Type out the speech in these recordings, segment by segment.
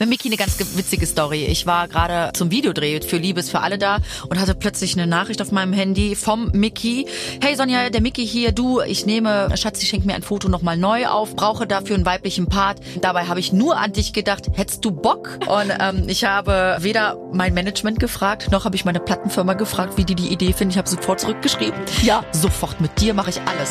Mit Miki eine ganz witzige Story. Ich war gerade zum Videodreh für Liebes für alle da und hatte plötzlich eine Nachricht auf meinem Handy vom Miki. Hey Sonja, der Miki hier, du, ich nehme, Schatzi schenkt mir ein Foto nochmal neu auf, brauche dafür einen weiblichen Part. Dabei habe ich nur an dich gedacht, hättest du Bock? Und ähm, ich habe weder mein Management gefragt, noch habe ich meine Plattenfirma gefragt, wie die die Idee finden. Ich habe sofort zurückgeschrieben. Ja, sofort mit dir mache ich alles.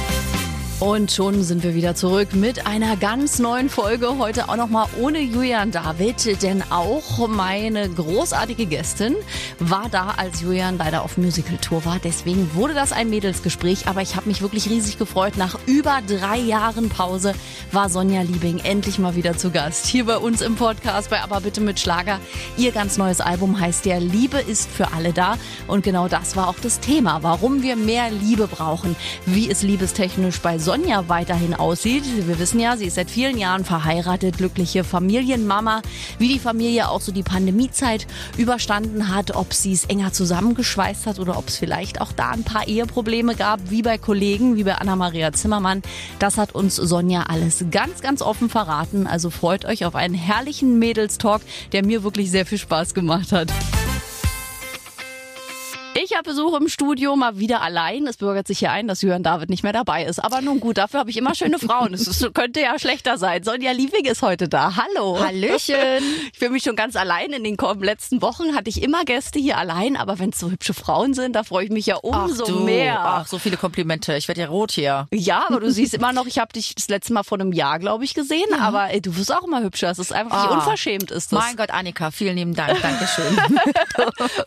Und schon sind wir wieder zurück mit einer ganz neuen Folge. Heute auch nochmal ohne Julian David, denn auch meine großartige Gästin war da, als Julian leider auf Musical-Tour war. Deswegen wurde das ein Mädelsgespräch, aber ich habe mich wirklich riesig gefreut. Nach über drei Jahren Pause war Sonja Liebing endlich mal wieder zu Gast. Hier bei uns im Podcast bei Aber bitte mit Schlager. Ihr ganz neues Album heißt ja Liebe ist für alle da. Und genau das war auch das Thema, warum wir mehr Liebe brauchen. Wie es liebestechnisch bei Sonja Sonja weiterhin aussieht. Wir wissen ja, sie ist seit vielen Jahren verheiratet, glückliche Familienmama. Wie die Familie auch so die Pandemiezeit überstanden hat, ob sie es enger zusammengeschweißt hat oder ob es vielleicht auch da ein paar Eheprobleme gab, wie bei Kollegen, wie bei Anna-Maria Zimmermann. Das hat uns Sonja alles ganz, ganz offen verraten. Also freut euch auf einen herrlichen Mädelstalk, der mir wirklich sehr viel Spaß gemacht hat. Ich habe Besuch im Studio, mal wieder allein. Es bürgert sich hier ein, dass Jörn David nicht mehr dabei ist. Aber nun gut, dafür habe ich immer schöne Frauen. Es könnte ja schlechter sein. Sonja Liebig ist heute da. Hallo. Hallöchen. Ich fühle mich schon ganz allein. In den letzten Wochen hatte ich immer Gäste hier allein. Aber wenn es so hübsche Frauen sind, da freue ich mich ja umso Ach du, mehr. Ach, so viele Komplimente. Ich werde ja rot hier. Ja, aber du siehst immer noch, ich habe dich das letzte Mal vor einem Jahr, glaube ich, gesehen. Ja. Aber ey, du wirst auch immer hübscher. Es ist einfach, wie ah. unverschämt ist das. Mein Gott, Annika, vielen lieben Dank. Dankeschön.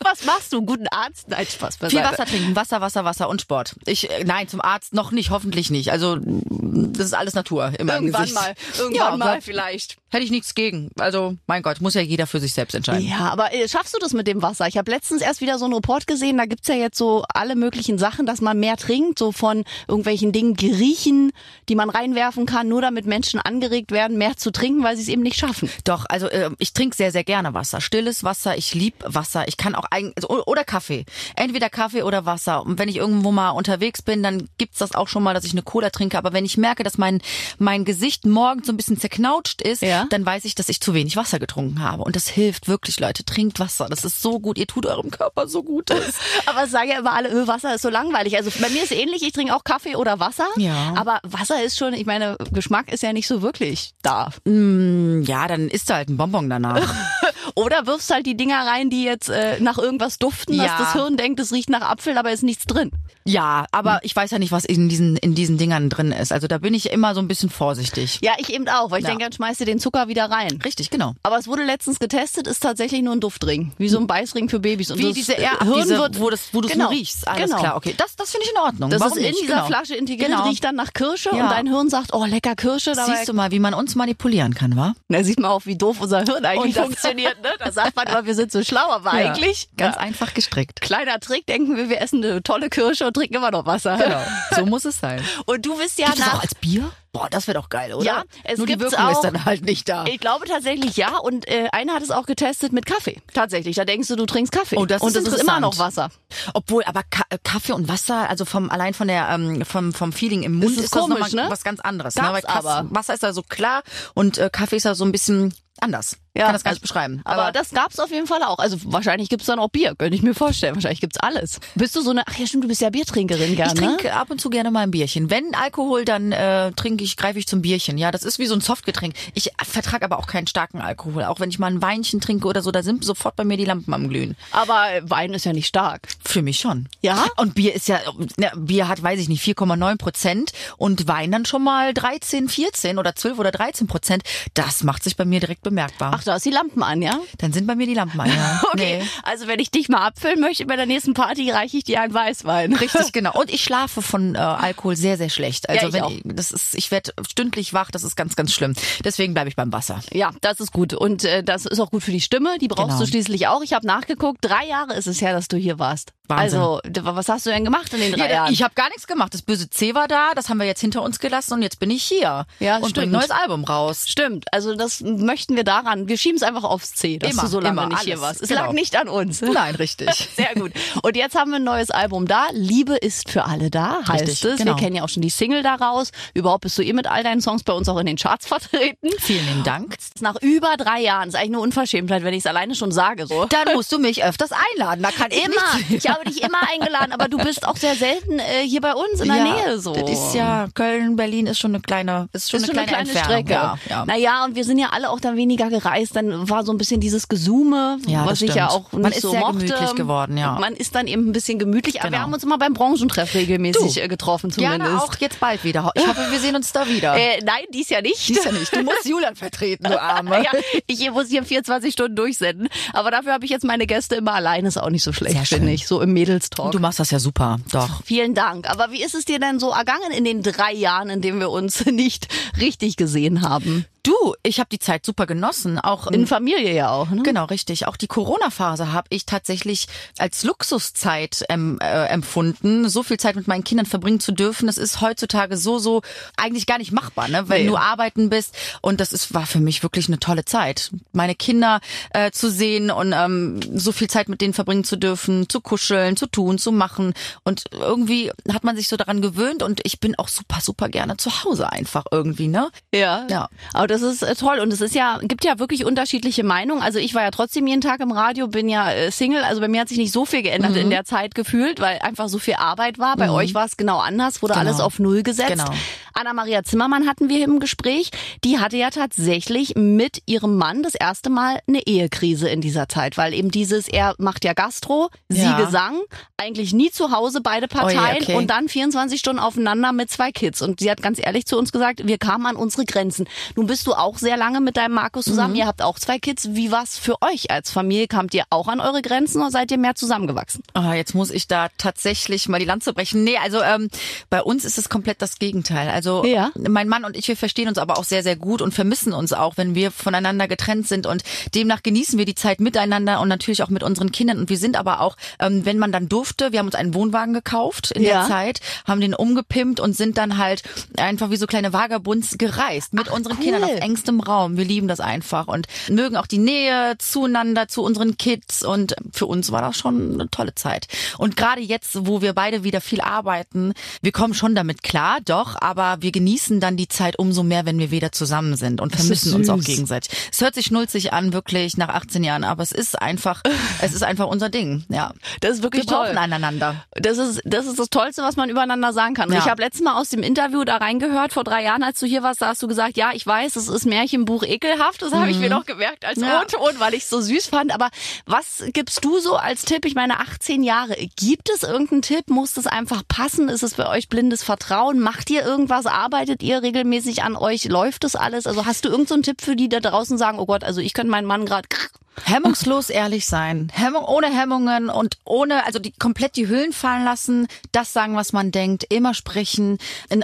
Was machst du? Guten Arzt? Nein, Spaß Viel Wasser trinken, Wasser, Wasser, Wasser und Sport. Ich, äh, nein, zum Arzt noch nicht, hoffentlich nicht. Also, das ist alles Natur in meinem Irgendwann Gesicht. mal, irgendwann ja, mal vielleicht. Hätte ich nichts gegen. Also, mein Gott, muss ja jeder für sich selbst entscheiden. Ja, aber äh, schaffst du das mit dem Wasser? Ich habe letztens erst wieder so einen Report gesehen, da gibt's ja jetzt so alle möglichen Sachen, dass man mehr trinkt, so von irgendwelchen Dingen, Griechen, die man reinwerfen kann, nur damit Menschen angeregt werden, mehr zu trinken, weil sie es eben nicht schaffen. Doch, also äh, ich trinke sehr, sehr gerne Wasser. Stilles Wasser, ich lieb Wasser. Ich kann auch eigentlich, also, oder Kaffee. Entweder Kaffee oder Wasser. Und wenn ich irgendwo mal unterwegs bin, dann gibt's das auch schon mal, dass ich eine Cola trinke. Aber wenn ich merke, dass mein, mein Gesicht morgens so ein bisschen zerknautscht ist, ja. Dann weiß ich, dass ich zu wenig Wasser getrunken habe. Und das hilft wirklich, Leute. Trinkt Wasser. Das ist so gut. Ihr tut eurem Körper so gut. aber es sagen ja immer alle, öh, Wasser ist so langweilig. Also bei mir ist es ähnlich. Ich trinke auch Kaffee oder Wasser. Ja. Aber Wasser ist schon, ich meine, Geschmack ist ja nicht so wirklich da. Mm, ja, dann isst du halt ein Bonbon danach. oder wirfst halt die Dinger rein, die jetzt äh, nach irgendwas duften, ja. dass das Hirn denkt, es riecht nach Apfel, aber ist nichts drin. Ja, aber hm. ich weiß ja nicht, was in diesen, in diesen Dingern drin ist. Also da bin ich immer so ein bisschen vorsichtig. Ja, ich eben auch, weil ich ja. denke, dann schmeißt du den Zucker wieder rein. Richtig, genau. Aber es wurde letztens getestet, ist tatsächlich nur ein Duftring. Wie so ein Beißring für Babys. Und Wie diese, ja, Hirn diese, wird, wo, das, wo du es genau, nur riechst. Alles genau. klar, okay. Das, das finde ich in Ordnung. Das Warum ist in nicht? dieser genau. Flasche integriert, genau. riecht dann nach Kirsche ja. und dein Hirn sagt, oh, lecker Kirsche. Siehst du mal, wie man uns manipulieren kann, wa? Da sieht man auch, wie doof unser Hirn eigentlich funktioniert. Ne? Da sagt man immer, wir sind so schlau, aber ja. eigentlich... Ganz einfach gestrickt. Kleiner Trick, denken wir, wir essen eine tolle Kirsche und trinken immer noch Wasser. Genau, so muss es sein. Und du bist ja Gibt nach... Das auch als Bier? Boah, das wäre doch geil, oder? Ja, es Nur die Wirkung auch, ist dann halt nicht da. Ich glaube tatsächlich ja. Und äh, einer hat es auch getestet mit Kaffee. Tatsächlich. Da denkst du, du trinkst Kaffee. Oh, das und ist das ist immer noch Wasser. Obwohl, aber Ka äh, Kaffee und Wasser, also vom allein von der ähm, vom vom Feeling im Mund das ist, ist komisch, das nochmal ne? was ganz anderes. Gab's ne? Weil. Wasser ist da so klar und äh, Kaffee ist da so ein bisschen anders. Ich Ja, kann das gar nicht beschreiben. Aber, das gab's auf jeden Fall auch. Also wahrscheinlich gibt's dann auch Bier, könnte ich mir vorstellen. Wahrscheinlich gibt's alles. Bist du so eine, ach ja stimmt, du bist ja Biertrinkerin gerne. ich trinke ab und zu gerne mal ein Bierchen. Wenn Alkohol, dann äh, trinke ich, greife ich zum Bierchen. Ja, das ist wie so ein Softgetränk. Ich vertrage aber auch keinen starken Alkohol. Auch wenn ich mal ein Weinchen trinke oder so, da sind sofort bei mir die Lampen am Glühen. Aber Wein ist ja nicht stark. Für mich schon. Ja? Und Bier ist ja, ne, Bier hat, weiß ich nicht, 4,9 Prozent und Wein dann schon mal 13, 14 oder 12 oder 13 Prozent. Das macht sich bei mir direkt bemerkbar. Ach, du hast die Lampen an, ja? Dann sind bei mir die Lampen an, ja. Okay. Nee. Also wenn ich dich mal abfüllen möchte bei der nächsten Party, reiche ich dir einen Weißwein. Richtig, genau. Und ich schlafe von äh, Alkohol sehr, sehr schlecht. Also Ja, ich wenn auch. ich, das ist, ich werde stündlich wach, das ist ganz, ganz schlimm. Deswegen bleibe ich beim Wasser. Ja, das ist gut. Und äh, das ist auch gut für die Stimme. Die brauchst Genau. du schließlich auch. Ich habe nachgeguckt. Drei Jahre ist es her, dass du hier warst. Wahnsinn. Also, was hast du denn gemacht in den drei Ja, Jahren? ich habe gar nichts gemacht. Das böse C war da, das haben wir jetzt hinter uns gelassen und jetzt bin ich hier Ja, und stimmt. bring ein neues Album raus. Stimmt, also das möchten wir daran. Wir schieben es einfach aufs C, dass Immer, du so lange immer, nicht hier warst. Es Genau. lag nicht an uns. Nein, richtig. Sehr gut. Und jetzt haben wir ein neues Album da. Liebe ist für alle da, heißt Richtig, es. genau. Wir kennen ja auch schon die Single daraus. Überhaupt bist du eh mit all deinen Songs bei uns auch in den Charts vertreten. Vielen lieben Dank. Nach über drei Jahren, ist eigentlich eine Unverschämtheit, wenn ich es alleine schon sage. So. Dann musst du mich öfters einladen. Da kann ich Immer. nicht. Ich habe dich immer eingeladen, aber du bist auch sehr selten äh, hier bei uns in der ja, Nähe so. Das ist ja Köln, Berlin ist schon eine kleine, ist schon, ist eine, schon kleine, eine kleine. Strecke. Ja, ja. Naja, und wir sind ja alle auch dann weniger gereist. Dann war so ein bisschen dieses Gesume, Ja, was ich ja auch nicht Man ist so sehr mochte. gemütlich geworden, ja. Man ist dann eben ein bisschen gemütlich. Aber wir Genau. haben uns immer beim Branchentreff regelmäßig Du, äh, getroffen zumindest. Gerne auch jetzt bald wieder. Ich hoffe, wir sehen uns da wieder. Äh, nein, dies ja nicht. Dies ja nicht. Du musst Julian vertreten, du Arme. ja, ich muss hier 24 Stunden durchsenden. Aber dafür habe ich jetzt meine Gäste immer alleine. Ist auch nicht so schlecht, finde ich. So im Mädelstalk. Du machst das ja super, doch. Vielen Dank. Aber wie ist es dir denn so ergangen in den drei Jahren, in denen wir uns nicht richtig gesehen haben? Du, ich habe die Zeit super genossen. Auch In Familie ja auch, ne? Genau, richtig. Auch die Corona-Phase habe ich tatsächlich als Luxuszeit ähm, äh, empfunden, so viel Zeit mit meinen Kindern verbringen zu dürfen. Das ist heutzutage so, so eigentlich gar nicht machbar, ne? wenn Nee. du arbeiten bist. Und das ist, war für mich wirklich eine tolle Zeit, meine Kinder äh, zu sehen und ähm, so viel Zeit mit denen verbringen zu dürfen, zu kuscheln, zu tun, zu machen. Und irgendwie hat man sich so daran gewöhnt und ich bin auch super, super gerne zu Hause einfach irgendwie, ne? Ja. Ja. Aber das ist äh, toll und es ist ja gibt ja wirklich unterschiedliche Meinungen. Also ich war ja trotzdem jeden Tag im Radio, bin ja äh, Single, also bei mir hat sich nicht so viel geändert Mhm. in der Zeit gefühlt, weil einfach so viel Arbeit war. Bei euch war es genau anders, wurde Genau. alles auf null gesetzt. Genau. Anna-Maria Zimmermann hatten wir im Gespräch. Die hatte ja tatsächlich mit ihrem Mann das erste Mal eine Ehekrise in dieser Zeit, weil eben dieses, er macht ja Gastro, sie Ja. Gesang, eigentlich nie zu Hause, beide Parteien Oh je, okay. und dann 24 Stunden aufeinander mit zwei Kids. Und sie hat ganz ehrlich zu uns gesagt, wir kamen an unsere Grenzen. Nun bist du auch sehr lange mit deinem Markus zusammen, Mhm. ihr habt auch zwei Kids. Wie war's für euch als Familie? Kamt ihr auch an eure Grenzen oder seid ihr mehr zusammengewachsen? Ah, jetzt muss ich da tatsächlich mal die Lanze brechen. Nee, also ähm, bei uns ist es komplett das Gegenteil. Also Ja. mein Mann und ich, wir verstehen uns aber auch sehr, sehr gut und vermissen uns auch, wenn wir voneinander getrennt sind. Und demnach genießen wir die Zeit miteinander und natürlich auch mit unseren Kindern. Und wir sind aber auch, ähm, wenn man dann durfte, wir haben uns einen Wohnwagen gekauft in Ja. der Zeit, haben den umgepimpt und sind dann halt einfach wie so kleine Vagabunds gereist mit unseren cool. Kindern auf engstem Raum. Wir lieben das einfach und mögen auch die Nähe zueinander, zu unseren Kids. Und für uns war das schon eine tolle Zeit. Und gerade jetzt, wo wir beide wieder viel arbeiten, wir kommen schon damit klar, doch, aber wir genießen dann die Zeit umso mehr, wenn wir wieder zusammen sind und vermissen uns auch gegenseitig. Es hört sich schnulzig an, wirklich, nach 18 Jahren, aber es ist einfach, es ist einfach unser Ding, ja. Das ist wirklich Wir brauchen toll. einander. Das ist, das ist das Tollste, was man übereinander sagen kann. Ja. ich habe letztes Mal aus dem Interview da reingehört, vor drei Jahren, als du hier warst, da hast du gesagt, ja, ich weiß, es ist Märchenbuch ekelhaft. Das habe ich mir noch gemerkt als Mhm. Ja. O-Ton, weil ich es so süß fand. Aber was gibst du so als Tipp? Ich meine, 18 Jahre. Gibt es irgendeinen Tipp? Muss das einfach passen? Ist es bei euch blindes Vertrauen? Macht ihr irgendwas? Arbeitet ihr regelmäßig an euch? Läuft das alles? Also hast du irgendeinen Tipp für die da draußen sagen, oh Gott, also ich könnte meinen Mann gerade Hemmungslos ehrlich sein. Hemmung, ohne Hemmungen und ohne, also die komplett die Hüllen fallen lassen, das sagen, was man denkt, immer sprechen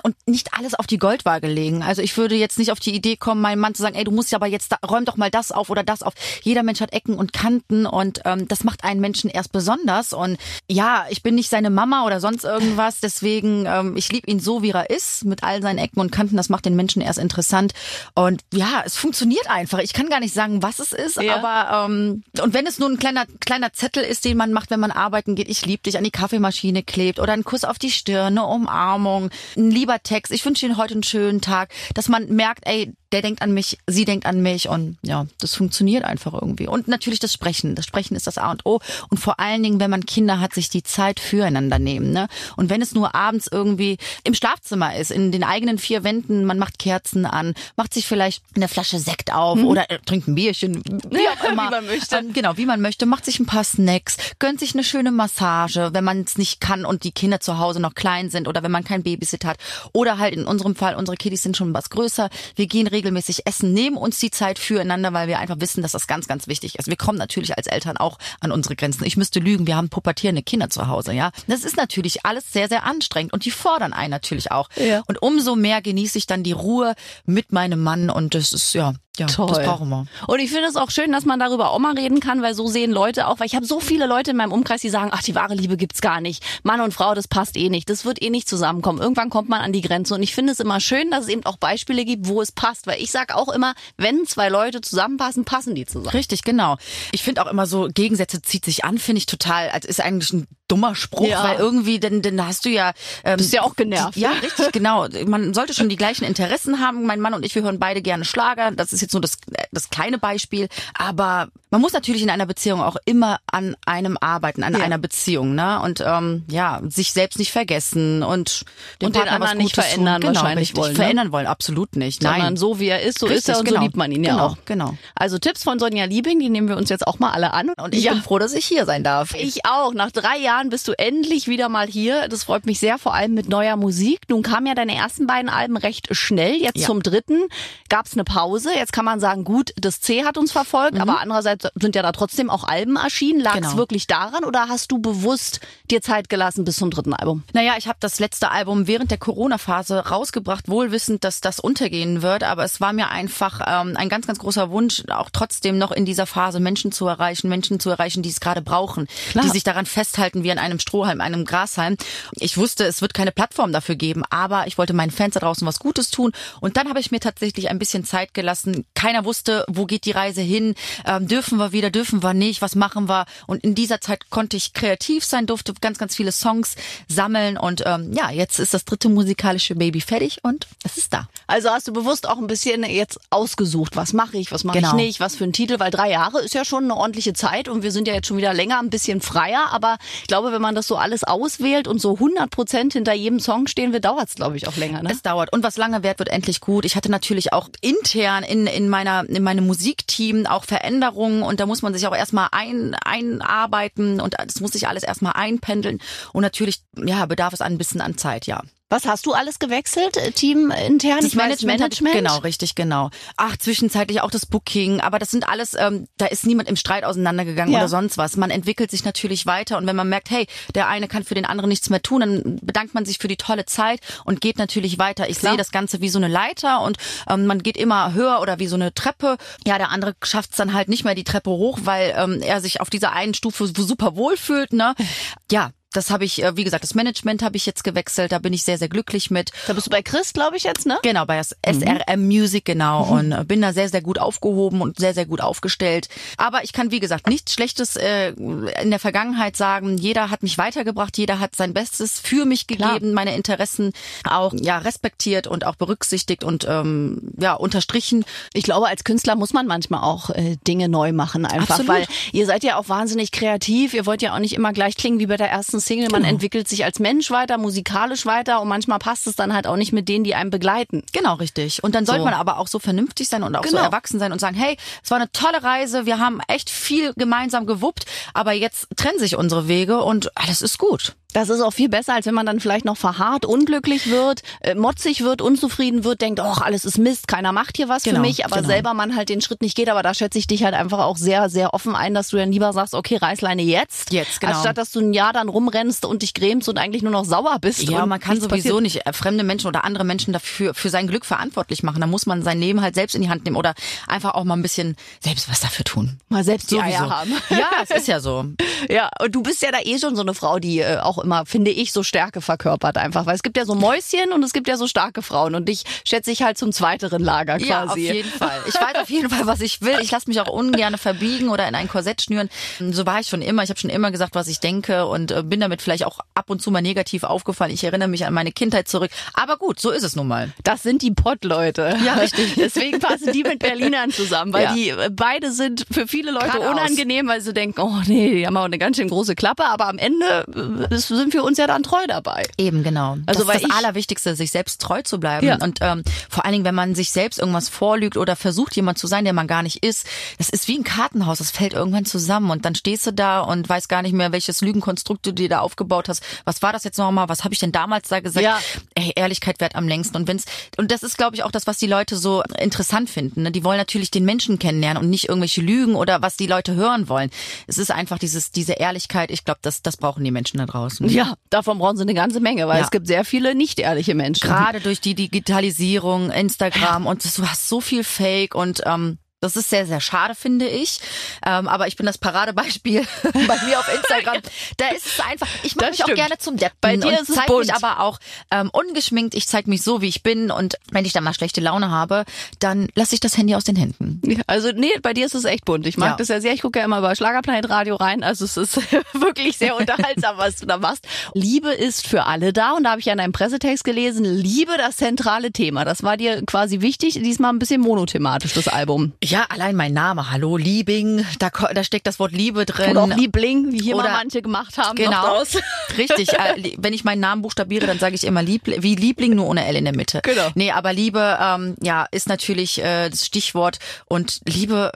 und nicht alles auf die Goldwaage legen. Also ich würde jetzt nicht auf die Idee kommen, meinem Mann zu sagen, ey, du musst ja aber jetzt, da, räum doch mal das auf oder das auf. Jeder Mensch hat Ecken und Kanten und ähm, das macht einen Menschen erst besonders. Und ja, ich bin nicht seine Mama oder sonst irgendwas, deswegen, ähm, ich liebe ihn so, wie er ist, mit all seinen Ecken und Kanten. Das macht den Menschen erst interessant. Und ja, es funktioniert einfach. Ich kann gar nicht sagen, was es ist, Ja. aber ähm, und wenn es nur ein kleiner kleiner Zettel ist, den man macht, wenn man arbeiten geht, ich liebe dich an die Kaffeemaschine klebt oder ein Kuss auf die Stirn, eine Umarmung, ein lieber Text, ich wünsche Ihnen heute einen schönen Tag, dass man merkt, ey, der denkt an mich, sie denkt an mich und ja, das funktioniert einfach irgendwie. Und natürlich das Sprechen. Das Sprechen ist das A und O. Und vor allen Dingen, wenn man Kinder hat, sich die Zeit füreinander nehmen. Ne? Und wenn es nur abends irgendwie im Schlafzimmer ist, in den eigenen vier Wänden, man macht Kerzen an, macht sich vielleicht eine Flasche Sekt auf oder äh, trinkt ein Bierchen, wie auch immer. Wie man möchte. Ähm, genau, wie man möchte, macht sich ein paar Snacks, gönnt sich eine schöne Massage, wenn man es nicht kann und die Kinder zu Hause noch klein sind oder wenn man kein Babysit hat. Oder halt in unserem Fall, unsere Kiddies sind schon was größer. Wir gehen regelmäßig essen, nehmen uns die Zeit füreinander, weil wir einfach wissen, dass das ganz, ganz wichtig ist. Wir kommen natürlich als Eltern auch an unsere Grenzen. Ich müsste lügen, wir haben pubertierende Kinder zu Hause, ja. Das ist natürlich alles sehr, sehr anstrengend und die fordern einen natürlich auch. Ja. Und umso mehr genieße ich dann die Ruhe mit meinem Mann und das ist, ja, Ja, Toll. das brauchen wir. Und ich finde es auch schön, dass man darüber auch mal reden kann, weil so sehen Leute auch, weil ich habe so viele Leute in meinem Umkreis, die sagen, ach, die wahre Liebe gibt's gar nicht. Mann und Frau, das passt eh nicht. Das wird eh nicht zusammenkommen. Irgendwann kommt man an die Grenze. Und ich finde es immer schön, dass es eben auch Beispiele gibt, wo es passt. Weil ich sage auch immer, wenn zwei Leute zusammenpassen, passen die zusammen. Richtig, genau. Ich finde auch immer so, Gegensätze zieht sich an, finde ich total, als ist eigentlich ein dummer Spruch, Ja. weil irgendwie, denn, denn hast du ja... Ähm, Bist ja auch genervt. Ja, richtig, genau. Man sollte schon die gleichen Interessen haben. Mein Mann und ich, wir hören beide gerne Schlager. Das ist jetzt nur das, das kleine Beispiel. Aber man muss natürlich in einer Beziehung auch immer an einem arbeiten, an Ja. einer Beziehung, ne? Und ähm, ja, sich selbst nicht vergessen und dem Und den Partner anderen nicht verändern tun. Genau, wahrscheinlich richtig. wollen, ne? Verändern wollen, absolut nicht. Sondern Nein. so wie er ist, so ist Richtig, er und genau. so liebt man ihn ja genau, auch. Genau. Also Tipps von Sonja Liebing, die nehmen wir uns jetzt auch mal alle an. Und ich ja. bin froh, dass ich hier sein darf. Ich auch. Nach drei Jahren bist du endlich wieder mal hier. Das freut mich sehr, vor allem mit neuer Musik. Nun kamen ja deine ersten beiden Alben recht schnell. Jetzt Ja. zum dritten gab's eine Pause. Jetzt kann man sagen, gut, das C hat uns verfolgt, aber andererseits sind ja da trotzdem auch Alben erschienen. Lag's Genau. wirklich daran oder hast du bewusst dir Zeit gelassen bis zum dritten Album? Naja, ich habe das letzte Album während der Corona-Phase rausgebracht, wohlwissend, dass das untergehen wird. Aber es war mir einfach ähm, ein ganz, ganz großer Wunsch, auch trotzdem noch in dieser Phase Menschen zu erreichen, Menschen zu erreichen, die es gerade brauchen, Klar. die sich daran festhalten wie an einem Strohhalm, einem Grashalm. Ich wusste, es wird keine Plattform dafür geben, aber ich wollte meinen Fans da draußen was Gutes tun. Und dann habe ich mir tatsächlich ein bisschen Zeit gelassen. Keiner wusste, wo geht die Reise hin, ähm, dürfen wir wieder, dürfen wir nicht, was machen wir. Und in dieser Zeit konnte ich kreativ sein, durfte ganz, ganz viele Songs sammeln. Und ähm, ja, jetzt ist das dritte musikalische Baby fertig und es ist da. Also hast du bewusst auch ein bisschen jetzt ausgesucht, was mache ich, was mache ich Genau. nicht, was für ein Titel, weil drei Jahre ist ja schon eine ordentliche Zeit und wir sind ja jetzt schon wieder länger ein bisschen freier, aber ich glaube, wenn man das so alles auswählt und so 100 Prozent hinter jedem Song stehen will, dauert's glaube ich auch länger. Ne? Es dauert. Und was lange währt, wird endlich gut. Ich hatte natürlich auch intern in, in meiner, in meinem Musikteam auch Veränderungen und da muss man sich auch erstmal ein, einarbeiten und das muss sich alles erstmal einpendeln. Und natürlich, ja, bedarf es ein bisschen an Zeit, ja. Was hast du alles gewechselt, äh, Team intern? Das Ich weiß, Management. Genau, richtig, genau. Ach, zwischenzeitlich auch das Booking, aber das sind alles, ähm, da ist niemand im Streit auseinandergegangen Ja. oder sonst was. Man entwickelt sich natürlich weiter und wenn man merkt, hey, der eine kann für den anderen nichts mehr tun, dann bedankt man sich für die tolle Zeit und geht natürlich weiter. Ich Klar. sehe das Ganze wie so eine Leiter und ähm, man geht immer höher oder wie so eine Treppe. Ja, der andere schafft es dann halt nicht mehr die Treppe hoch, weil ähm, er sich auf dieser einen Stufe super wohl fühlt. Ne? Ja. Das habe ich, äh, wie gesagt, das Management habe ich jetzt gewechselt, da bin ich sehr, sehr glücklich mit. Da bist du bei Chris, glaube ich, jetzt, ne? Genau, bei SRM Music, genau. Und äh, bin da sehr, sehr gut aufgehoben und sehr, sehr gut aufgestellt. Aber ich kann, wie gesagt, nichts Schlechtes äh, in der Vergangenheit sagen. Jeder hat mich weitergebracht, jeder hat sein Bestes für mich Klar. gegeben, meine Interessen auch ja respektiert und auch berücksichtigt und ähm, ja unterstrichen. Ich glaube, als Künstler muss man manchmal auch äh, Dinge neu machen, einfach, Absolut. weil ihr seid ja auch wahnsinnig kreativ. Ihr wollt ja auch nicht immer gleich klingen wie bei der ersten Single. Man Genau. entwickelt sich als Mensch weiter, musikalisch weiter und manchmal passt es dann halt auch nicht mit denen, die einem begleiten. Genau, richtig. Und dann sollte So. man aber auch so vernünftig sein und auch so Genau. erwachsen sein und sagen, hey, es war eine tolle Reise, wir haben echt viel gemeinsam gewuppt, aber jetzt trennen sich unsere Wege und alles ist gut. Das ist auch viel besser, als wenn man dann vielleicht noch verharrt, unglücklich wird, äh, motzig wird, unzufrieden wird, denkt, oh, alles ist Mist, keiner macht hier was für Genau, mich, aber genau. selber man halt den Schritt nicht geht. Aber da schätze ich dich halt einfach auch sehr, sehr offen ein, dass du dann lieber sagst, okay, Reißleine jetzt. Jetzt, genau. Anstatt dass du ein Jahr dann rumrennst und dich grämst und eigentlich nur noch sauer bist. Ja, man kann sowieso passiert. nicht äh, fremde Menschen oder andere Menschen dafür für sein Glück verantwortlich machen. Da muss man sein Leben halt selbst in die Hand nehmen oder einfach auch mal ein bisschen selbst was dafür tun. mal selbst die Sowieso. Eier haben. Ja, es ist ja so. Ja, und du bist ja da eh schon so eine Frau, die äh, auch immer, finde ich, so Stärke verkörpert einfach. Weil es gibt ja so Mäuschen und es gibt ja so starke Frauen. Und dich schätze ich halt zum zweiteren Lager quasi. Ja, auf jeden Fall. Ich weiß auf jeden Fall, was ich will. Ich lasse mich auch ungern verbiegen oder in ein Korsett schnüren. So war ich schon immer. Ich habe schon immer gesagt, was ich denke und äh, bin damit vielleicht auch ab und zu mal negativ aufgefallen. Ich erinnere mich an meine Kindheit zurück. Aber gut, so ist es nun mal. Das sind die Pottleute. Ja, richtig. Deswegen passen die mit Berlinern zusammen, weil Ja. die äh, beide sind für viele Leute Geradeaus. unangenehm, weil sie denken, oh nee, die haben auch eine ganz schön große Klappe, aber am Ende äh, sind wir uns ja dann treu dabei. Eben, genau. Also, das weil ist das ich- Allerwichtigste, sich selbst treu zu bleiben. Ja. Und ähm, vor allen Dingen, wenn man sich selbst irgendwas vorlügt oder versucht, jemand zu sein, der man gar nicht ist, das ist wie ein Kartenhaus, das fällt irgendwann zusammen und dann stehst du da und weißt gar nicht mehr, welches Lügenkonstrukt du dir da aufgebaut hast. Was war das jetzt nochmal? Was habe ich denn damals da gesagt? Ja. Ey, Ehrlichkeit währt am längsten. Und wenn's und das ist, glaube ich, auch das, was die Leute so interessant finden. Ne? Die wollen natürlich den Menschen kennenlernen und nicht irgendwelche Lügen oder was die Leute hören wollen. Es ist einfach dieses diese Ehrlichkeit. Ich glaube, das das brauchen die Menschen da draußen. Müssen. Ja, davon brauchen sie eine ganze Menge, weil Ja. es gibt sehr viele nicht ehrliche Menschen. Gerade durch die Digitalisierung, Instagram und du hast so viel Fake und ähm, das ist sehr, sehr schade, finde ich. Ähm, aber ich bin das Paradebeispiel bei mir auf Instagram. Da ist es einfach, ich mache mich auch gerne zum Deppen. Bei dir ist es zeig bunt. mich aber auch ähm, ungeschminkt. Ich zeige mich so, wie ich bin. Und wenn ich dann mal schlechte Laune habe, dann lasse ich das Handy aus den Händen. Ja, Also nee, bei dir ist es echt bunt. Ich mag Ja. das ja sehr. Ich gucke ja immer über Schlagerplanet Radio rein. Also es ist wirklich sehr unterhaltsam, was du da machst. Liebe ist für alle da. Und da habe ich ja in einem Pressetext gelesen, Liebe das zentrale Thema. Das war dir quasi wichtig. Diesmal ein bisschen monothematisch, das Album. Ja, allein mein Name. Hallo, Liebing. Da, da steckt das Wort Liebe drin. Und auch Liebling, wie hier mal Oder- manche gemacht haben. Genau. Richtig. Äh, wenn ich meinen Namen buchstabiere, dann sage ich immer Liebling, wie Liebling, nur ohne L in der Mitte. Genau. Nee, aber Liebe, ähm, ja, ist natürlich äh, das Stichwort. Und Liebe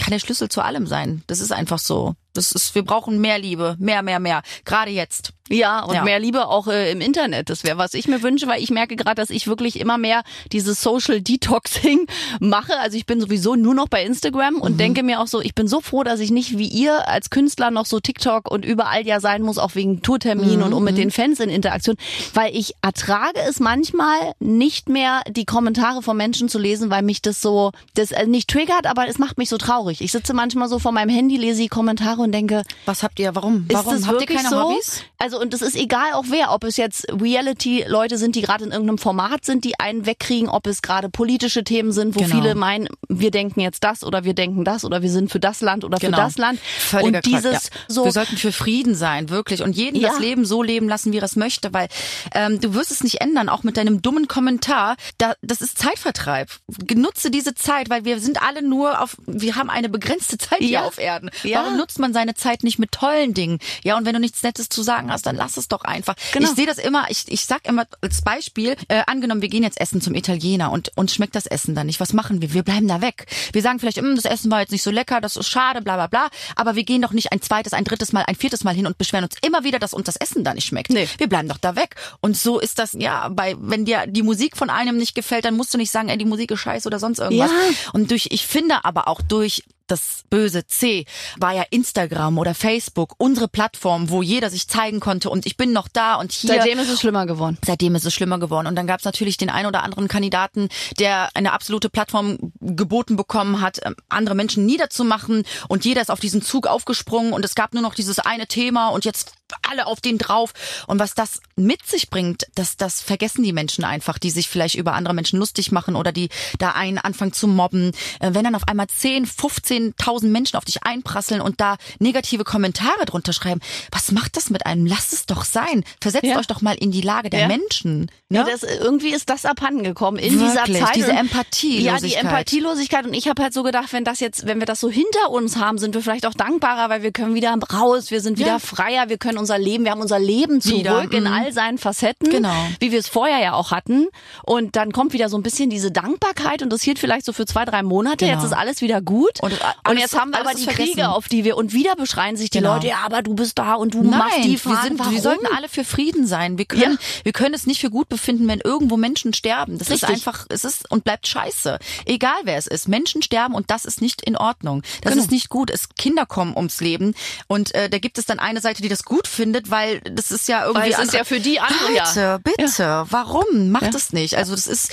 kann der Schlüssel zu allem sein. Das ist einfach so. Das ist, wir brauchen mehr Liebe. Mehr, mehr, mehr. Gerade jetzt. Ja, und Ja. mehr Liebe auch äh, im Internet. Das wäre, was ich mir wünsche, weil ich merke gerade, dass ich wirklich immer mehr dieses Social Detoxing mache. Also ich bin sowieso nur noch bei Instagram und denke mir auch so, ich bin so froh, dass ich nicht wie ihr als Künstler noch so TikTok und überall ja sein muss, auch wegen Tourterminen und um mit den Fans in Interaktion, weil ich ertrage es manchmal nicht mehr, die Kommentare von Menschen zu lesen, weil mich das so, das äh, nicht triggert, aber es macht mich so traurig. Ich sitze manchmal so vor meinem Handy, lese die Kommentare und denke, Was habt ihr? Warum? Warum ist das habt ihr keine so? Hobbys? Also und es ist egal auch wer, ob es jetzt Reality-Leute sind, die gerade in irgendeinem Format sind, die einen wegkriegen, ob es gerade politische Themen sind, wo Genau. viele meinen, wir denken jetzt das oder wir denken das oder wir sind für das Land oder Genau. für das Land. Völliger und dieses Quatsch, ja. so Wir sollten für Frieden sein, wirklich. Und jeden Ja. das Leben so leben lassen, wie er es möchte, weil ähm, du wirst es nicht ändern, auch mit deinem dummen Kommentar. Da, das ist Zeitvertreib. Genutze diese Zeit, weil wir sind alle nur auf, wir haben eine begrenzte Zeit Ja. hier auf Erden. Warum nutzt man seine Zeit nicht mit tollen Dingen? Ja, und wenn du nichts Nettes zu sagen hast, dann lass es doch einfach. Genau. Ich sehe das immer, ich, ich sag immer als Beispiel, äh, angenommen, wir gehen jetzt essen zum Italiener und uns schmeckt das Essen dann nicht. Was machen wir? Wir bleiben da weg. Wir sagen vielleicht, "Mm, das Essen war jetzt nicht so lecker, das ist schade, bla bla bla. Aber wir gehen doch nicht ein zweites, ein drittes Mal, ein viertes Mal hin und beschweren uns immer wieder, dass uns das Essen da nicht schmeckt. Nee. Wir bleiben doch da weg. Und so ist das, ja, bei, wenn dir die Musik von einem nicht gefällt, dann musst du nicht sagen, ey, die Musik ist scheiße oder sonst irgendwas. Ja. Und durch, ich finde aber auch durch das böse C war ja Instagram oder Facebook unsere Plattform, wo jeder sich zeigen konnte und ich bin noch da und hier. seitdem ist es schlimmer geworden. Seitdem ist es schlimmer geworden. Und dann gab es natürlich den einen oder anderen Kandidaten, der eine absolute Plattform geboten bekommen hat, ähm, andere Menschen niederzumachen. Und jeder ist auf diesen Zug aufgesprungen und es gab nur noch dieses eine Thema und jetzt alle auf den drauf. Und was das mit sich bringt, das, das vergessen die Menschen einfach, die sich vielleicht über andere Menschen lustig machen oder die da einen anfangen zu mobben. Äh, Wenn dann auf einmal 10, 15.000 Menschen auf dich einprasseln und da negative Kommentare drunter schreiben, was macht das mit einem? Lasst es doch sein. Versetzt Ja. euch doch mal in die Lage der Ja. Menschen. Ja, Ne? das, irgendwie ist das abhanden gekommen in Wirklich, dieser Zeit. diese Empathielosigkeit. Ja, die Empathielosigkeit. Und ich habe halt so gedacht, wenn das jetzt, wenn wir das so hinter uns haben, sind wir vielleicht auch dankbarer, weil wir können wieder raus, wir sind wieder Ja. freier, wir können unser Leben, wir haben unser Leben zurück Wieder, in mhm. all seinen Facetten, Genau. wie wir es vorher ja auch hatten. Und dann kommt wieder so ein bisschen diese Dankbarkeit und das hielt vielleicht so für zwei, drei Monate. Genau. Jetzt ist alles wieder gut. Und Und, alles- jetzt haben wir aber die vergessen. Kriege, auf die wir, und wieder beschreien sich die Genau. Leute, ja, aber du bist da und du machst Nein, die wir, Fragen. sind, Warum? wir sollten alle für Frieden sein. Wir können, wir können es nicht für gut befinden, wenn irgendwo Menschen sterben. Das Richtig. ist einfach, es ist und bleibt scheiße. Egal wer es ist. Menschen sterben und das ist nicht in Ordnung. Das Genau. ist nicht gut. Es Kinder kommen ums Leben und äh, da gibt es dann eine Seite, die das gut findet, weil das ist ja irgendwie Weil es ist ja für die andere, ja. Bitte, bitte, warum macht es nicht? Also das ist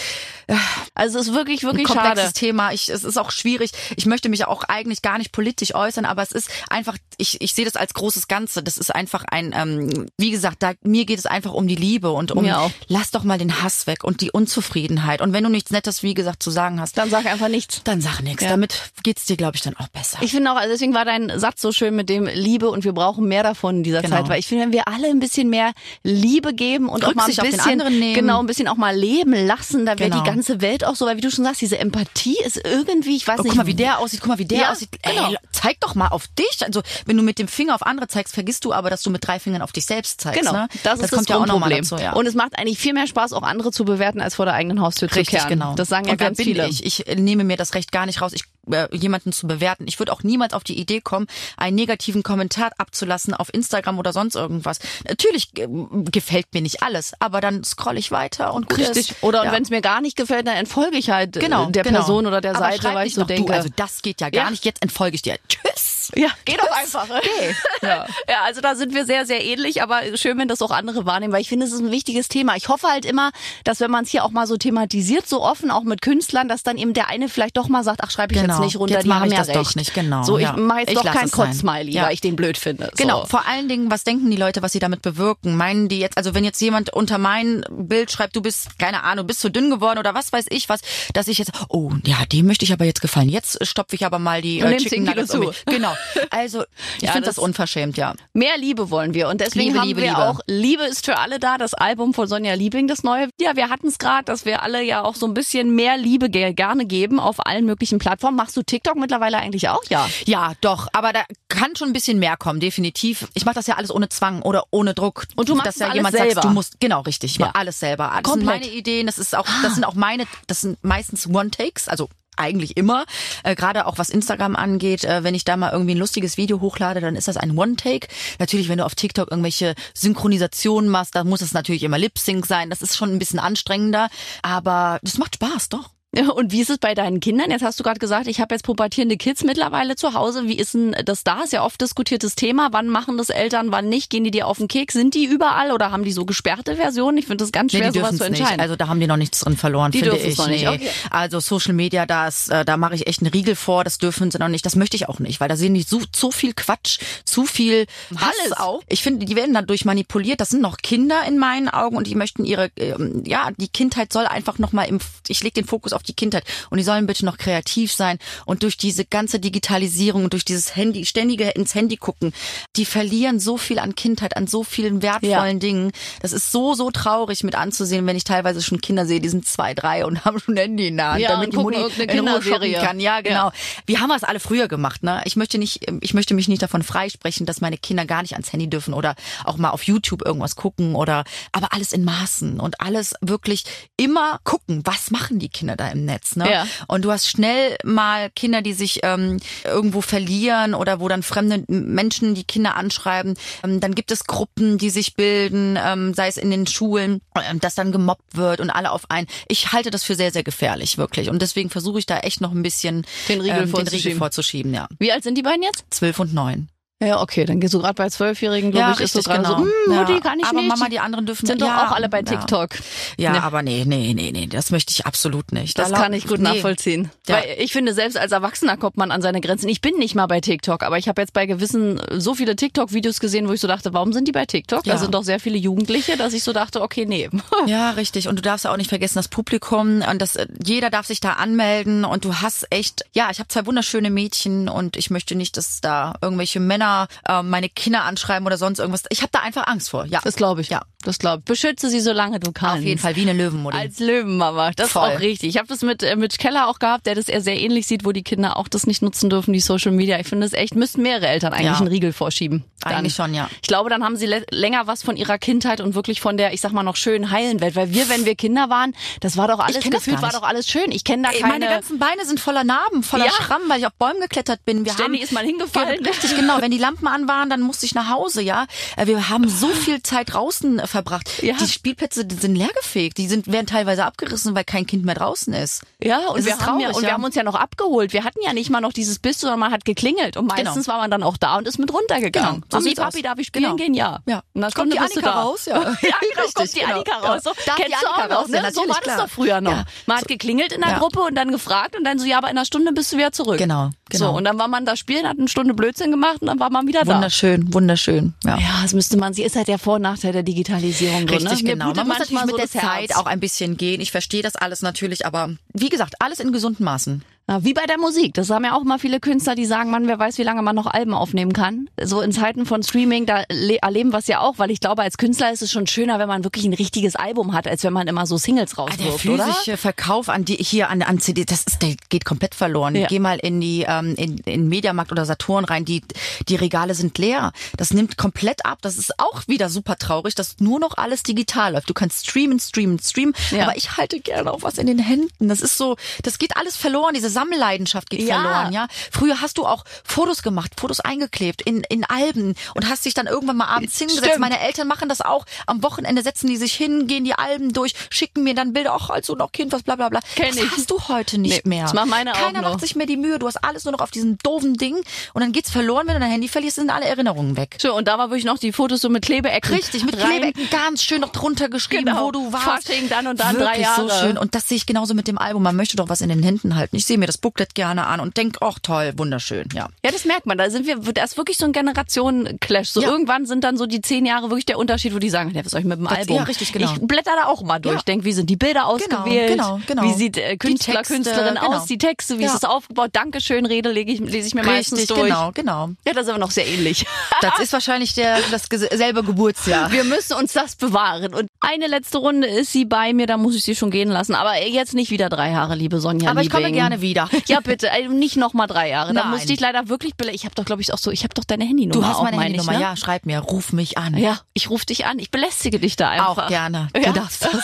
Also es ist wirklich, ein wirklich komplexes schade. Thema. Ich, es ist auch schwierig. Ich möchte mich auch eigentlich gar nicht politisch äußern, aber es ist einfach, ich, ich sehe das als großes Ganze. Das ist einfach ein, ähm, wie gesagt, da, mir geht es einfach um die Liebe und um, lass doch mal den Hass weg und die Unzufriedenheit. Und wenn du nichts Nettes, wie gesagt, zu sagen hast, Dann sag einfach nichts. dann sag nichts. Ja. Damit geht's dir, glaube ich, dann auch besser. Ich finde auch, also deswegen war dein Satz so schön mit dem Liebe und wir brauchen mehr davon in dieser Genau. Zeit, weil ich finde, wenn wir alle ein bisschen mehr Liebe geben und auch mal ein Rücksicht auf den bisschen, anderen nehmen. genau, ein bisschen auch mal leben lassen, dann wäre Genau. die ganze Welt auch so, weil wie du schon sagst, diese Empathie ist irgendwie, ich weiß Oh, nicht. guck mal, wie der aussieht, guck mal, wie der Ja, aussieht. genau. Ey, zeig doch mal auf dich. Also, wenn du mit dem Finger auf andere zeigst, vergisst du aber, dass du mit drei Fingern auf dich selbst zeigst. Genau, ne? das, ist kommt das ja auch nochmal dazu, ja. Und es macht eigentlich viel mehr Spaß, auch andere zu bewerten, als vor der eigenen Haustür zu Richtig, kehren. genau. Das sagen ja und ganz viele. Ich? ich äh, nehme mir das Recht gar nicht raus, ich, äh, jemanden zu bewerten. Ich würde auch niemals auf die Idee kommen, einen negativen Kommentar abzulassen auf Instagram oder sonst irgendwas. Natürlich äh, gefällt mir nicht alles, aber dann scroll ich weiter und gut Richtig. ist. Oder und ja. wenn es mir gar nicht gefällt, dann entfolge ich halt äh, genau, der genau. Person oder der aber Seite, weil ich so denke. Du, also das geht ja gar Ja. nicht. Jetzt entfolge ich dir. Tschüss. Ja, geh doch einfach. Geh. Ja. ja, also da sind wir sehr, sehr ähnlich, aber schön, wenn das auch andere wahrnehmen, weil ich finde, es ist ein wichtiges Thema. Ich hoffe halt immer, dass wenn man es hier auch mal so thematisiert, so offen, auch mit Künstlern, dass dann eben der eine vielleicht doch mal sagt, ach, schreibe ich Genau. jetzt nicht runter, Jetzt die mach haben ich ja das doch recht. nicht, genau, So, ich ja. mache jetzt Ich doch lass kein es sein. Kotzsmiley, Ja. weil ich den blöd finde. Genau, So. vor allen Dingen, was denken die Leute, was sie damit bewirken? Meinen die jetzt, also wenn jetzt jemand unter mein Bild schreibt, du bist, keine Ahnung, bist zu dünn geworden oder was weiß ich was, dass ich jetzt, oh, ja, dem möchte ich aber jetzt gefallen. Jetzt stopfe ich aber mal die äh, Chicken 10 Kilo Nuggets zu. Genau. Also, ich Ja, finde das, das- unverschämt, ja. Mehr Liebe wollen wir und deswegen Liebe, haben Liebe, wir Liebe. auch Liebe ist für alle da, das Album von Sonja Liebing, das neue. Ja, wir hatten es gerade, dass wir alle ja auch so ein bisschen mehr Liebe ge gerne geben auf allen möglichen Plattformen. Machst du TikTok mittlerweile eigentlich auch? Ja. Ja, doch, aber da kann schon ein bisschen mehr kommen, definitiv. Ich mache das ja alles ohne Zwang oder ohne Druck. Und du machst dass es ja alles jemand selber. sagt, du musst genau richtig, ich Ja. mache alles selber. Das Komplett. sind meine Ideen, das ist auch das sind auch meine, das sind meistens One Takes, also eigentlich immer, äh, gerade auch was Instagram angeht, äh, wenn ich da mal irgendwie ein lustiges Video hochlade, dann ist das ein One-Take. Natürlich, wenn du auf TikTok irgendwelche Synchronisationen machst, dann muss es natürlich immer Lip-Sync sein. Das ist schon ein bisschen anstrengender, aber das macht Spaß, doch. Und wie ist es bei deinen Kindern? Jetzt hast du gerade gesagt, ich habe jetzt pubertierende Kids mittlerweile zu Hause. Wie ist denn das da? Ist ja oft diskutiertes Thema. Wann machen das Eltern, wann nicht? Gehen die dir auf den Keks? Sind die überall oder haben die so gesperrte Versionen? Ich finde das ganz Nee, schwer, die sowas zu es nicht. entscheiden. Also da haben die noch nichts drin verloren, Die finde ich. noch nicht, Nee. okay. Also Social Media, das, äh, da mache ich echt einen Riegel vor. Das dürfen sie noch nicht. Das möchte ich auch nicht, weil da sehen die so, so viel Quatsch, zu viel Hass Alles. auch. Ich finde, die werden dadurch manipuliert. Das sind noch Kinder in meinen Augen und die möchten ihre, ähm, ja, die Kindheit soll einfach noch mal im. Ich lege den Fokus auf die Kindheit und die sollen bitte noch kreativ sein und durch diese ganze Digitalisierung und durch dieses Handy, ständige ins Handy gucken, die verlieren so viel an Kindheit, an so vielen wertvollen Dingen. Das ist so, so traurig mit anzusehen, wenn ich teilweise schon Kinder sehe, die sind zwei, drei und haben schon Handy in der Hand, Ja, damit die Mutti in Ruhe kann. Ja, genau. Wir haben das alle früher gemacht, ne? Ich möchte nicht, ich möchte mich nicht davon freisprechen, dass meine Kinder gar nicht ans Handy dürfen oder auch mal auf YouTube irgendwas gucken oder, aber alles in Maßen und alles wirklich immer gucken, was machen die Kinder da im Netz, ne? Ja. Und du hast schnell mal Kinder, die sich ähm, irgendwo verlieren oder wo dann fremde Menschen die Kinder anschreiben. Ähm, dann gibt es Gruppen, die sich bilden, ähm, sei es in den Schulen, ähm, dass dann gemobbt wird und alle auf einen. Ich halte das für sehr, sehr gefährlich, wirklich. Und deswegen versuche ich da echt noch ein bisschen Den Riegel ähm, den vorzuschieben. Riegel vorzuschieben, ja. Wie alt sind die beiden jetzt? Zwölf und neun. Ja, okay, dann gehst du gerade bei Zwölfjährigen, glaube ich, ist so gerade so, hm, Ja. Mutti, kann ich aber nicht. Mama, die anderen dürfen sind doch ja, auch alle bei ja. TikTok. Ja, Nee. aber nee, nee, nee, nee, das möchte ich absolut nicht. Das Da lau- kann ich gut nee. nachvollziehen. Ja. Weil ich finde, selbst als Erwachsener kommt man an seine Grenzen. Ich bin nicht mal bei TikTok, aber ich habe jetzt bei gewissen so viele TikTok-Videos gesehen, wo ich so dachte, warum sind die bei TikTok? Da Ja. sind doch sehr viele Jugendliche, dass ich so dachte, okay, nee. Ja, richtig. Und du darfst ja auch nicht vergessen, das Publikum und das äh, jeder darf sich da anmelden und du hast echt, ja, ich habe zwei wunderschöne Mädchen und ich möchte nicht, dass da irgendwelche Männer äh, meine Kinder anschreiben oder sonst irgendwas. Ich habe da einfach Angst vor. Ja, Das glaube ich. Ja. Das glaube ich. Beschütze sie, solange du kannst. auf jeden Fall wie eine Löwenmutter. Als Löwenmama, das Voll. ist auch richtig. Ich habe das mit äh, mit Keller auch gehabt, der das eher sehr ähnlich sieht, wo die Kinder auch das nicht nutzen dürfen, die Social Media. Ich finde es echt, müssten mehrere Eltern eigentlich Ja. einen Riegel vorschieben. Dann. Eigentlich schon, ja. Ich glaube, dann haben sie länger was von ihrer Kindheit und wirklich von der, ich sag mal noch schönen heilen Welt, weil wir, wenn wir Kinder waren, das war doch alles gefühlt, war doch alles schön. Ich kenne da keine. Meine ganzen Beine sind voller Narben, voller Ja. Schrammen, weil ich auf Bäumen geklettert bin. Wir Ständig haben, ist man hingefallen. Ge- Richtig, genau. Wenn die Lampen an waren, dann musste ich nach Hause, ja. Äh, Wir haben so viel Zeit draußen äh, verbracht. Ja. Die Spielplätze sind leergefegt. Die sind, werden teilweise abgerissen, weil kein Kind mehr draußen ist. Ja, und Es wir haben ja, traurig, und wir ja. haben uns ja noch abgeholt. Wir hatten ja nicht mal noch dieses Bist, sondern man hat geklingelt. Und meistens Genau. war man dann auch da und ist mit runtergegangen. Genau, so Mami, Papi, aus. darf ich spielen Genau. gehen? Ja. Ja. Na, Kommt die Annika da. raus? Ja. ja, genau, Richtig, kommt die genau. Annika Ja. raus. So, Darf die kennst du auch noch, ne? Ja, so war das doch früher noch. Ja. Man hat geklingelt in der Ja. Gruppe und dann gefragt und dann so, ja, aber in einer Stunde bist du wieder zurück. Genau, genau. So, und dann war man da spielen, hat eine Stunde Blödsinn gemacht und dann war man wieder da. Wunderschön, wunderschön. Ja. Ja, das müsste man, sie ist halt der Vor- und Nachteil der Digitalisierung. so, Richtig, ne? Genau. Man muss natürlich mit so der das Zeit Herz. auch ein bisschen gehen. Ich verstehe das alles natürlich, aber wie gesagt, alles in gesunden Maßen. Wie bei der Musik. Das haben ja auch mal viele Künstler, die sagen, man, wer weiß, wie lange man noch Alben aufnehmen kann. So in Zeiten von Streaming, da le- erleben wir es ja auch, weil ich glaube, als Künstler ist es schon schöner, wenn man wirklich ein richtiges Album hat, als wenn man immer so Singles Ah, Der rauswirft, oder? physische Verkauf an die hier an, an CD, das ist, der geht komplett verloren. Ja. Geh mal in die ähm, in, in Mediamarkt oder Saturn rein, die die Regale sind leer. Das nimmt komplett ab. Das ist auch wieder super traurig, dass nur noch alles digital läuft. Du kannst streamen, streamen, streamen, Ja. aber ich halte gerne auch was in den Händen. Das ist so, das geht alles verloren. Diese Sammelleidenschaft geht Ja. verloren, ja. Früher hast du auch Fotos gemacht, Fotos eingeklebt in, in Alben und hast dich dann irgendwann mal abends hingesetzt. Stimmt. Meine Eltern machen das auch. Am Wochenende setzen die sich hin, gehen die Alben durch, schicken mir dann Bilder, auch als du noch Kind was bla bla bla. Kenn das ich. hast du heute nicht Nee, mehr. das machen meine auch Keiner noch. macht sich mehr die Mühe. Du hast alles nur noch auf diesem doofen Ding und dann geht's verloren, wenn du dein Handy verlierst, sind alle Erinnerungen weg. So, und da war wirklich noch die Fotos so mit Klebeecken. Richtig, mit rein. Klebeecken ganz schön noch drunter geschrieben, Genau. wo du warst. Fasching dann und dann Wirklich drei Jahre. so schön. Und das sehe ich genauso mit dem Album. Man möchte doch was in den Händen halten. Ich sehe mir das Booklet gerne an und denke, ach toll, wunderschön, ja. Ja, das merkt man. Da sind wir, da ist wirklich so ein Generationen-Clash. So Ja. irgendwann sind dann so die zehn Jahre wirklich der Unterschied, wo die sagen, ja, was soll ich mit dem Das- Album? ja, richtig, genau. Ich blätter da auch mal durch, Ja. denk, wie sind die Bilder ausgewählt? genau, genau. Wie sieht äh, Künstler, Texte, Künstlerin genau. aus? Die Texte, wie ist das aufgebaut? Dankeschön, Rede lege ich, lese ich mir meistens Richtig, durch. genau, genau. Ja, da sind wir noch sehr ähnlich. Das ist wahrscheinlich der, das selbe Geburtsjahr. Wir müssen uns das bewahren. Und eine letzte Runde ist sie bei mir, da muss ich sie schon gehen lassen. Aber jetzt nicht wieder drei Jahre, liebe Sonja. Aber ich komme gerne wieder. Ja, bitte, also nicht noch mal drei Jahre. Da Nein. musste ich leider wirklich, bele- ich habe doch, glaube ich, auch so, ich habe doch deine Handynummer Du hast auch, meine meine Handynummer, ich, ne? ja, schreib mir, ruf mich an. Ja, ich rufe dich an. Ich belästige dich da einfach. Auch gerne. Du Ja. darfst das.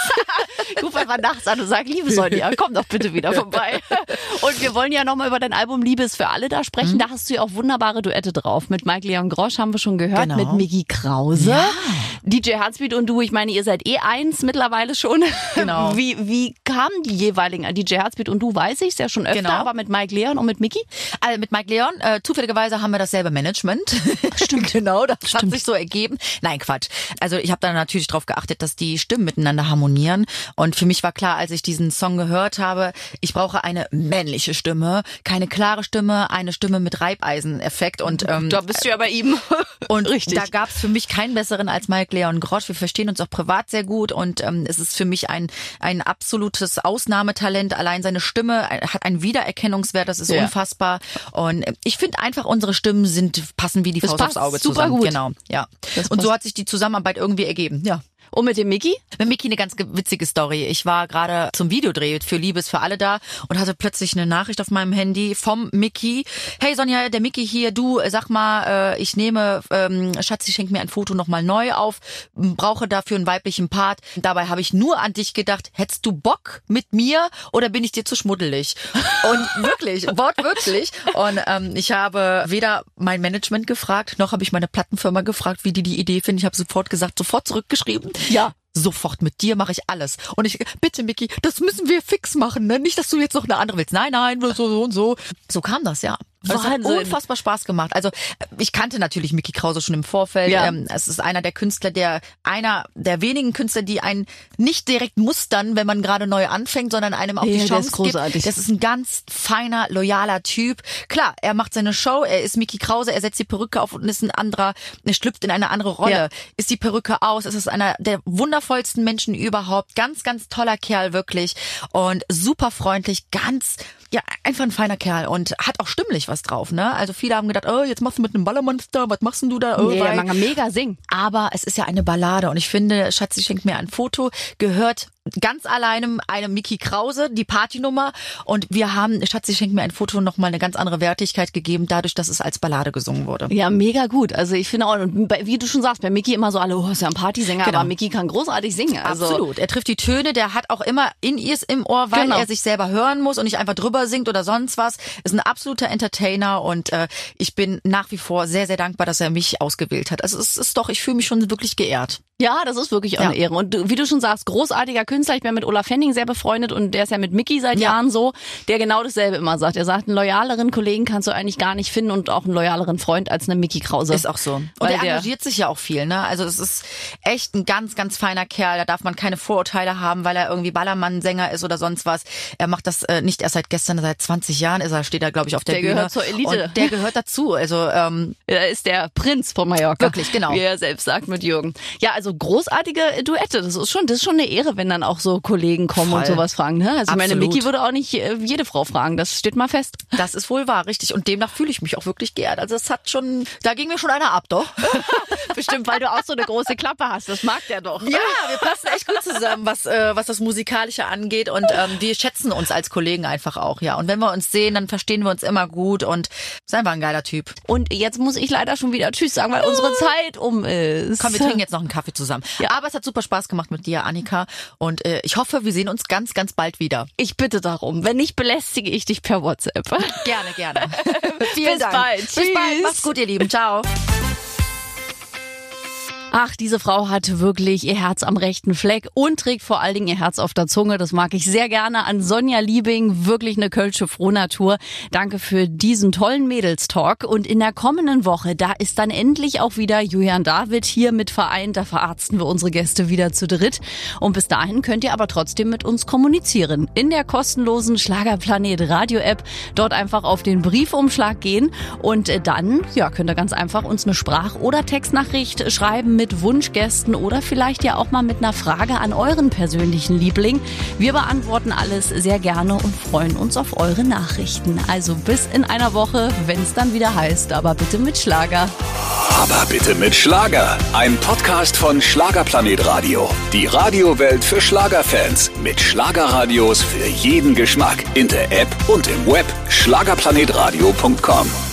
Ich rufe einfach nachts an und sag, liebe Sonja, komm doch bitte wieder vorbei. Und wir wollen ja nochmal über dein Album Liebe ist für alle da sprechen. Da hast du ja auch wunderbare Duette drauf. Mit Mike Leon Grosch haben wir schon gehört, Genau. mit Miggy Krause. DJ Heartbeat und du, ich meine, ihr seid eh eins mittlerweile schon. Genau. Wie, wie kamen die jeweiligen, äh, DJ Heartbeat und du, weiß ich, ist ja schon öfter, Genau. aber mit Mike Leon und mit Miggy? Also mit Mike Leon, äh, zufälligerweise haben wir dasselbe Management. Stimmt. genau, das hat sich so ergeben. Nein, Quatsch. Also ich habe da natürlich drauf geachtet, dass die Stimmen miteinander harmonieren. Und für mich war klar, als ich diesen Song gehört habe, ich brauche eine männliche Stimme, keine klare Stimme, eine Stimme mit Reibeiseneffekt. Und ähm, Da bist du ja bei ihm. Und Richtig. da gab es für mich keinen besseren als Mike Leon Grosch. Wir verstehen uns auch privat sehr gut und ähm, es ist für mich ein, ein absolutes Ausnahmetalent. Allein seine Stimme äh, hat einen Wiedererkennungswert, das ist Ja. unfassbar. Und äh, ich finde einfach, unsere Stimmen sind passen wie die Das Faust aufs Auge super zusammen. gut. Genau, ja. Das Und so passt. hat sich die Zusammenarbeit irgendwie ergeben. Ja. Und mit dem Miggy? Mit Miki eine ganz ge- witzige Story. Ich war gerade zum Videodreh für Liebes für alle da und hatte plötzlich eine Nachricht auf meinem Handy vom Miki. Hey Sonja, der Miki hier, du sag mal, äh, ich nehme, ähm, Schatzi schenkt mir ein Foto nochmal neu auf, brauche dafür einen weiblichen Part. Dabei habe ich nur an dich gedacht, hättest du Bock mit mir oder bin ich dir zu schmuddelig? Und wirklich, wortwörtlich. Und ähm, ich habe weder mein Management gefragt, noch habe ich meine Plattenfirma gefragt, wie die die Idee finden. Ich habe sofort gesagt, sofort zurückgeschrieben. Ja. Sofort mit dir mache ich alles. Und ich, bitte, Miki, das müssen wir fix machen, ne? Nicht, dass du jetzt noch eine andere willst. Nein, nein, so, so und so. So kam das, ja. Also Es hat Wahnsinn. unfassbar Spaß gemacht. Also ich kannte natürlich Mickey Krause schon im Vorfeld. Ja. Ähm, es ist einer der Künstler, der einer der wenigen Künstler, die einen nicht direkt mustern, wenn man gerade neu anfängt, sondern einem auch Ja, die Chance ist großartig. gibt. Das ist ein ganz feiner, loyaler Typ. Klar, er macht seine Show, er ist Mickey Krause, er setzt die Perücke auf und ist ein anderer, er schlüpft in eine andere Rolle. Ja. Ist die Perücke aus, es ist einer der wundervollsten Menschen überhaupt. Ganz, ganz toller Kerl, wirklich. Und super freundlich, ganz, ja, einfach ein feiner Kerl und hat auch stimmlich was drauf, ne? Also viele haben gedacht, oh, jetzt machst du mit einem Ballermonster, was machst denn du da? Oh, Nee, weil- mega singen. aber es ist ja eine Ballade und ich finde, Schatzi schenkt mir ein Foto, gehört ganz alleine einem Mickey Krause, die Partynummer und wir haben Schatzi schenkt mir ein Foto nochmal eine ganz andere Wertigkeit gegeben, dadurch, dass es als Ballade gesungen wurde. Ja, mega gut. Also ich finde auch, wie du schon sagst, bei Mickey immer so alle, oh, ist ja ein Partysänger, Genau. aber Mickey kann großartig singen. Also Absolut. Er trifft die Töne, der hat auch immer in ihrs im Ohr, weil Genau. er sich selber hören muss und nicht einfach drüber singt oder sonst was. Ist ein absoluter Entertainer und äh, ich bin nach wie vor sehr, sehr dankbar, dass er mich ausgewählt hat. Also es ist doch, ich fühle mich schon wirklich geehrt. Ja, das ist wirklich auch Ja. eine Ehre. Und du, wie du schon sagst, großartiger Künstler. Ich bin mit Olaf Henning sehr befreundet und der ist ja mit Mickey seit Ja. Jahren so, der genau dasselbe immer sagt. Er sagt, einen loyaleren Kollegen kannst du eigentlich gar nicht finden und auch einen loyaleren Freund als einen Mickey Krause. Ist auch so. Und Weil er der- engagiert sich ja auch viel, ne? Also es ist echt ein ganz, ganz feiner Kerl. Da darf man keine Vorurteile haben, weil er irgendwie Ballermann-Sänger ist oder sonst was. Er macht das äh, nicht erst seit gestern, seit 20 Jahren ist er, steht er, glaube ich, auf der, Der Bühne. gehört zur Elite. Und der gehört dazu. Also ähm, Er ist der Prinz von Mallorca. Wirklich, genau. Wie er selbst sagt mit Jürgen. Ja, also großartige Duette. Das ist schon, das ist schon eine Ehre, wenn dann auch so Kollegen kommen Voll. und sowas fragen. Ne? Also ich meine, Absolut. Mickey würde auch nicht äh, jede Frau fragen. Das steht mal fest. das ist wohl wahr, richtig. Und demnach fühle ich mich auch wirklich geehrt. Also es hat schon, da ging mir schon einer ab, doch. Bestimmt, weil du auch so eine große Klappe hast. Das mag der doch. Ja, wir passen echt gut zusammen, was, äh, was das Musikalische angeht. Und ähm, wir schätzen uns als Kollegen einfach auch, ja. Und wenn wir uns sehen, dann verstehen wir uns immer gut und ist einfach ein geiler Typ. Und jetzt muss ich leider schon wieder Tschüss sagen, weil unsere Zeit um ist. Komm, wir trinken jetzt noch einen Kaffee hier zusammen. Ja. Aber es hat super Spaß gemacht mit dir, Annika. Und äh, ich hoffe, wir sehen uns ganz, ganz bald wieder. Ich bitte darum. Wenn nicht, belästige ich dich per WhatsApp. Gerne, gerne. Vielen Bis Dank. bald. Bis Tschüss. bald. Macht's gut, ihr Lieben. Ciao. Ach, diese Frau hat wirklich ihr Herz am rechten Fleck und trägt vor allen Dingen ihr Herz auf der Zunge. Das mag ich sehr gerne an Sonja Liebing. Wirklich eine kölsche Frohnatur. Danke für diesen tollen Mädelstalk. Und in der kommenden Woche, da ist dann endlich auch wieder Julian David hier mit vereint. Da verarzten wir unsere Gäste wieder zu dritt. Und bis dahin könnt ihr aber trotzdem mit uns kommunizieren. In der kostenlosen Schlagerplanet Radio App. Dort einfach auf den Briefumschlag gehen. Und dann, ja, könnt ihr ganz einfach uns eine Sprach- oder Textnachricht schreiben mit Wunschgästen oder vielleicht ja auch mal mit einer Frage an euren persönlichen Liebling. Wir beantworten alles sehr gerne und freuen uns auf eure Nachrichten. Also bis in einer Woche, wenn es dann wieder heißt, aber bitte mit Schlager. Aber bitte mit Schlager. Ein Podcast von Schlagerplanet Radio. Die Radiowelt für Schlagerfans. Mit Schlagerradios für jeden Geschmack. In der App und im Web. Schlagerplanetradio.com.